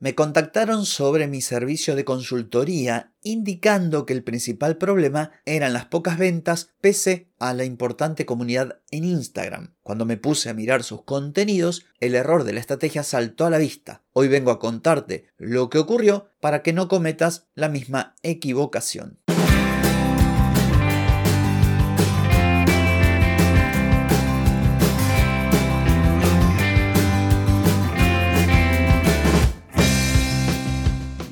Me contactaron sobre mi servicio de consultoría indicando que el principal problema eran las pocas ventas pese a la importante comunidad en Instagram. Cuando me puse a mirar sus contenidos, el error de la estrategia saltó a la vista. Hoy vengo a contarte lo que ocurrió para que no cometas la misma equivocación.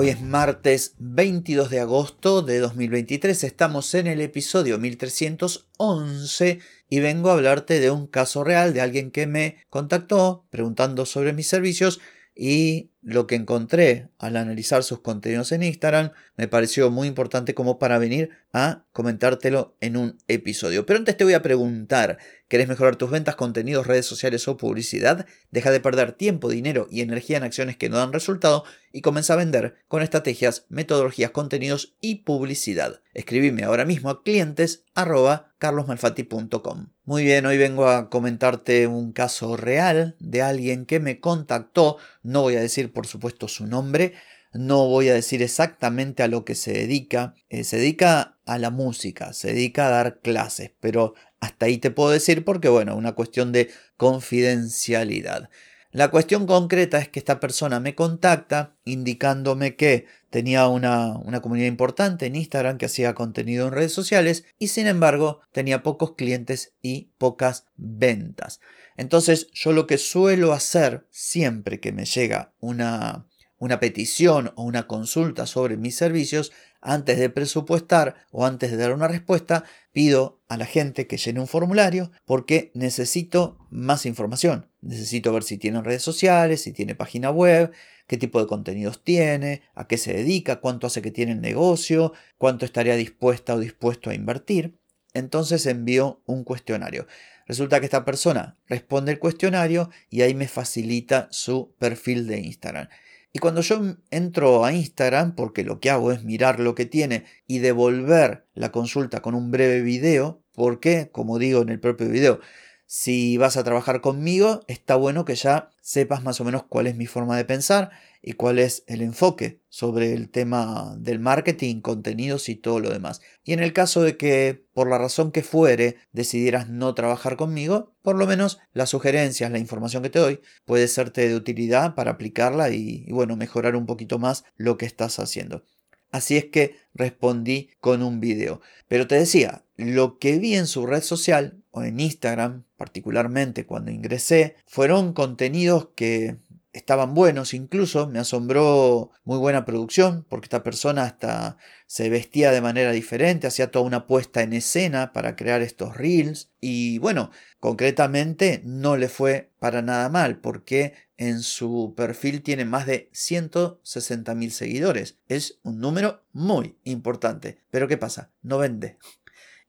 Hoy es martes 22 de agosto de 2023, estamos en el episodio 1311 y vengo a hablarte de un caso real de alguien que me contactó preguntando sobre mis servicios y lo que encontré al analizar sus contenidos en Instagram me pareció muy importante como para venir a comentártelo en un episodio. Pero antes te voy a preguntar, ¿querés mejorar tus ventas, contenidos, redes sociales o publicidad? Deja de perder tiempo, dinero y energía en acciones que no dan resultado y comienza a vender con estrategias, metodologías, contenidos y publicidad. Escribime ahora mismo a clientes carlosmalfatti.com. Muy bien, hoy vengo a comentarte un caso real de alguien que me contactó, no voy a decir por supuesto su nombre, no voy a decir exactamente a lo que se dedica, eh, se dedica a la música, se dedica a dar clases, pero hasta ahí te puedo decir porque bueno, una cuestión de confidencialidad. La cuestión concreta es que esta persona me contacta indicándome que tenía una, una, comunidad importante en Instagram que hacía contenido en redes sociales y sin embargo tenía pocos clientes y pocas ventas. Entonces yo lo que suelo hacer siempre que me llega una, una petición o una consulta sobre mis servicios, antes de presupuestar o antes de dar una respuesta, pido a la gente que llene un formulario porque necesito más información. Necesito ver si tiene redes sociales, si tiene página web, qué tipo de contenidos tiene, a qué se dedica, cuánto hace que tiene el negocio, cuánto estaría dispuesta o dispuesto a invertir. Entonces envío un cuestionario. Resulta que esta persona responde el cuestionario y ahí me facilita su perfil de Instagram. Y cuando yo entro a Instagram, porque lo que hago es mirar lo que tiene y devolver la consulta con un breve video, porque, como digo en el propio video, si vas a trabajar conmigo, está bueno que ya sepas más o menos cuál es mi forma de pensar y cuál es el enfoque sobre el tema del marketing, contenidos y todo lo demás. Y en el caso de que por la razón que fuere decidieras no trabajar conmigo, por lo menos las sugerencias, la información que te doy puede serte de utilidad para aplicarla y, bueno, mejorar un poquito más lo que estás haciendo. Así es que respondí con un video. Pero te decía, lo que vi en su red social o en Instagram, particularmente cuando ingresé, fueron contenidos que estaban buenos, incluso me asombró muy buena producción, porque esta persona hasta se vestía de manera diferente, hacía toda una puesta en escena para crear estos reels y bueno, concretamente no le fue para nada mal, porque en su perfil tiene más de 160 mil seguidores. Es un número muy importante. Pero ¿qué pasa? No vende.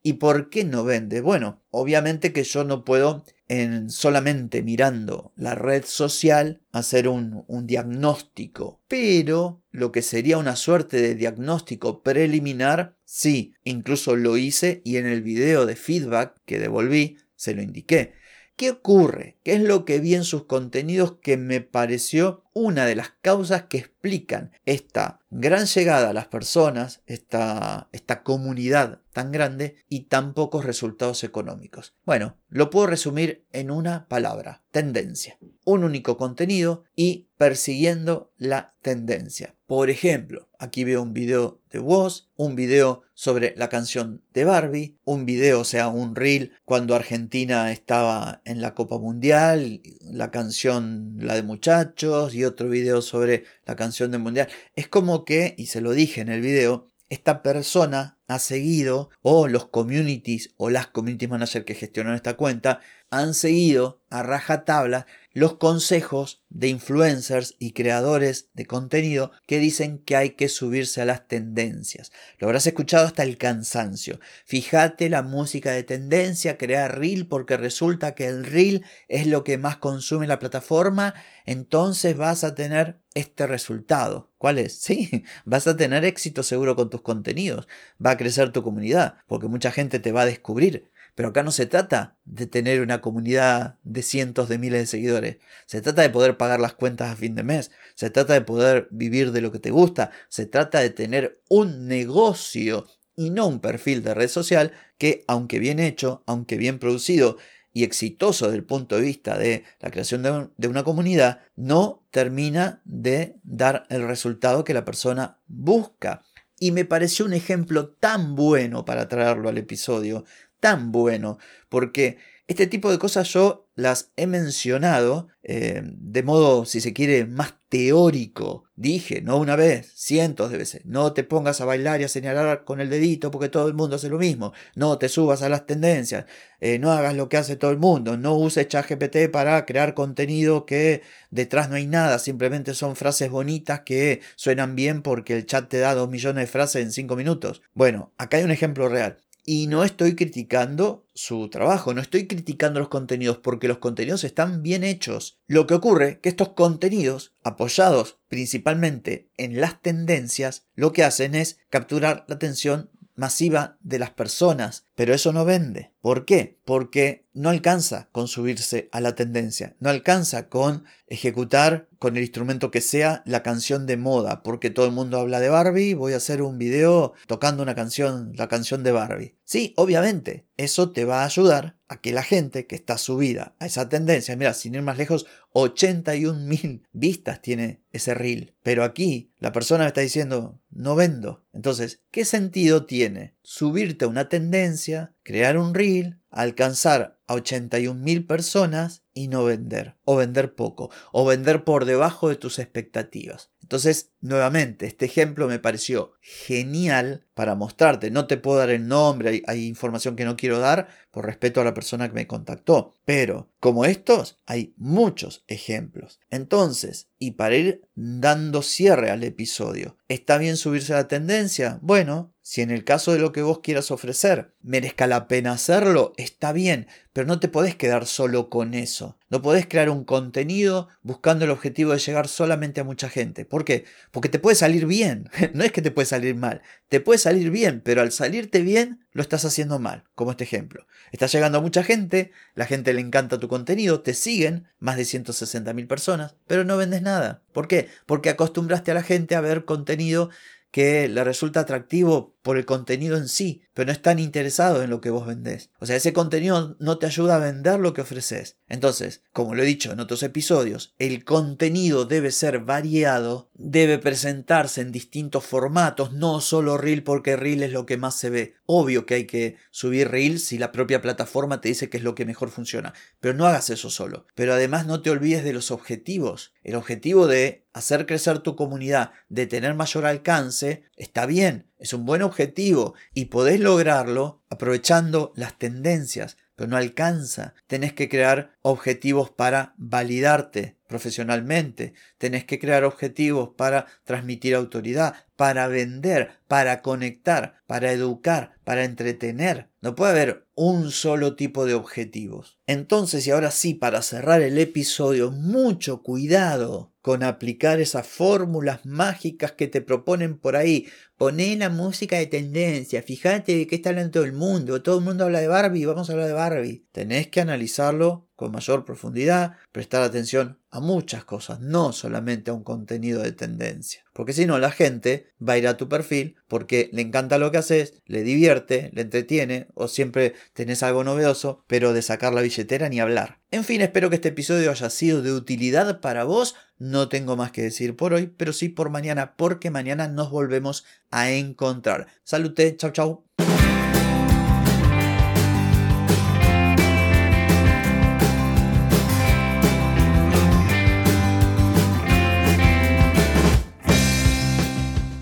¿Y por qué no vende? Bueno, obviamente que yo no puedo en solamente mirando la red social hacer un, un, diagnóstico, pero lo que sería una suerte de diagnóstico preliminar, sí, incluso lo hice y en el video de feedback que devolví se lo indiqué. ¿Qué ocurre? ¿Qué es lo que vi en sus contenidos que me pareció una de las causas que explican esta gran llegada a las personas, esta, esta comunidad tan grande y tan pocos resultados económicos? Bueno, lo puedo resumir en una palabra, tendencia. Un único contenido y persiguiendo la tendencia. Por ejemplo, aquí veo un video de Woz, un video sobre la canción de Barbie, un video, o sea, un reel cuando Argentina estaba en la Copa Mundial, la canción La de Muchachos otro video sobre la canción del Mundial. Es como que, y se lo dije en el video, esta persona ha seguido o los communities o las community managers que gestionan esta cuenta han seguido a rajatabla los consejos de influencers y creadores de contenido que dicen que hay que subirse a las tendencias. Lo habrás escuchado hasta el cansancio. Fíjate la música de tendencia, crea reel porque resulta que el reel es lo que más consume la plataforma, entonces vas a tener este resultado. ¿Cuál es? Sí, vas a tener éxito seguro con tus contenidos, va crecer tu comunidad, porque mucha gente te va a descubrir. Pero acá no se trata de tener una comunidad de cientos de miles de seguidores. Se trata de poder pagar las cuentas a fin de mes. Se trata de poder vivir de lo que te gusta. Se trata de tener un negocio y no un perfil de red social que, aunque bien hecho, aunque bien producido y exitoso desde el punto de vista de la creación de, de una comunidad, no termina de dar el resultado que la persona busca. Y me pareció un ejemplo tan bueno para traerlo al episodio tan bueno, porque este tipo de cosas yo las he mencionado eh, de modo, si se quiere, más teórico. Dije, no una vez, cientos de veces, no te pongas a bailar y a señalar con el dedito porque todo el mundo hace lo mismo, no te subas a las tendencias, eh, no hagas lo que hace todo el mundo, no uses ChatGPT para crear contenido que detrás no hay nada, simplemente son frases bonitas que suenan bien porque el chat te da dos millones de frases en cinco minutos. Bueno, acá hay un ejemplo real. Y no estoy criticando su trabajo, no estoy criticando los contenidos porque los contenidos están bien hechos. Lo que ocurre es que estos contenidos, apoyados principalmente en las tendencias, lo que hacen es capturar la atención masiva de las personas, pero eso no vende. ¿Por qué? Porque no alcanza con subirse a la tendencia, no alcanza con ejecutar con el instrumento que sea la canción de moda, porque todo el mundo habla de Barbie, voy a hacer un video tocando una canción, la canción de Barbie. Sí, obviamente, eso te va a ayudar a que la gente que está subida a esa tendencia, mira, sin ir más lejos, 81 mil vistas tiene ese reel. Pero aquí la persona me está diciendo, no vendo. Entonces, ¿qué sentido tiene subirte a una tendencia, crear un reel, alcanzar a 81 mil personas y no vender? O vender poco, o vender por debajo de tus expectativas. Entonces, nuevamente, este ejemplo me pareció genial para mostrarte. No te puedo dar el nombre, hay, información que no quiero dar por respeto a la persona que me contactó. Pero, como estos, hay muchos ejemplos. Entonces, y para ir dando cierre al episodio, ¿está bien subirse a la tendencia? Bueno, si en el caso de lo que vos quieras ofrecer merezca la pena hacerlo, está bien, pero no te podés quedar solo con eso. No podés crear un contenido buscando el objetivo de llegar solamente a mucha gente. ¿Por qué? Porque te puede salir bien. No es que te puede salir mal. Te puede salir bien, pero al salirte bien lo estás haciendo mal. Como este ejemplo. Estás llegando a mucha gente, la gente le encanta tu contenido, te siguen más de 160 mil personas, pero no vendes nada. ¿Por qué? Porque acostumbraste a la gente a ver contenido que le resulta atractivo por el contenido en sí, pero no están interesados en lo que vos vendés. O sea, ese contenido no te ayuda a vender lo que ofreces. Entonces, como lo he dicho en otros episodios, el contenido debe ser variado, debe presentarse en distintos formatos, no solo reel porque reel es lo que más se ve. Obvio que hay que subir reel si la propia plataforma te dice que es lo que mejor funciona, pero no hagas eso solo. Pero además no te olvides de los objetivos. El objetivo de hacer crecer tu comunidad, de tener mayor alcance, está bien, es un buen objetivo y podés lograrlo aprovechando las tendencias, pero no alcanza. Tenés que crear objetivos para validarte profesionalmente. Tenés que crear objetivos para transmitir autoridad, para vender, para conectar, para educar, para entretener. No puede haber un solo tipo de objetivos. Entonces, y ahora sí, para cerrar el episodio, mucho cuidado con aplicar esas fórmulas mágicas que te proponen por ahí. Poné la música de tendencia, fíjate de qué está hablando todo el mundo. Todo el mundo habla de Barbie, vamos a hablar de Barbie. Tenés que analizarlo con mayor profundidad, prestar atención a muchas cosas, no solamente a un contenido de tendencia. Porque si no, la gente va a ir a tu perfil porque le encanta lo que haces, le divierte, le entretiene o siempre tenés algo novedoso, pero de sacar la billetera ni hablar. En fin, espero que este episodio haya sido de utilidad para vos. No tengo más que decir por hoy, pero sí por mañana, porque mañana nos volvemos a encontrar. Salute, chau chau.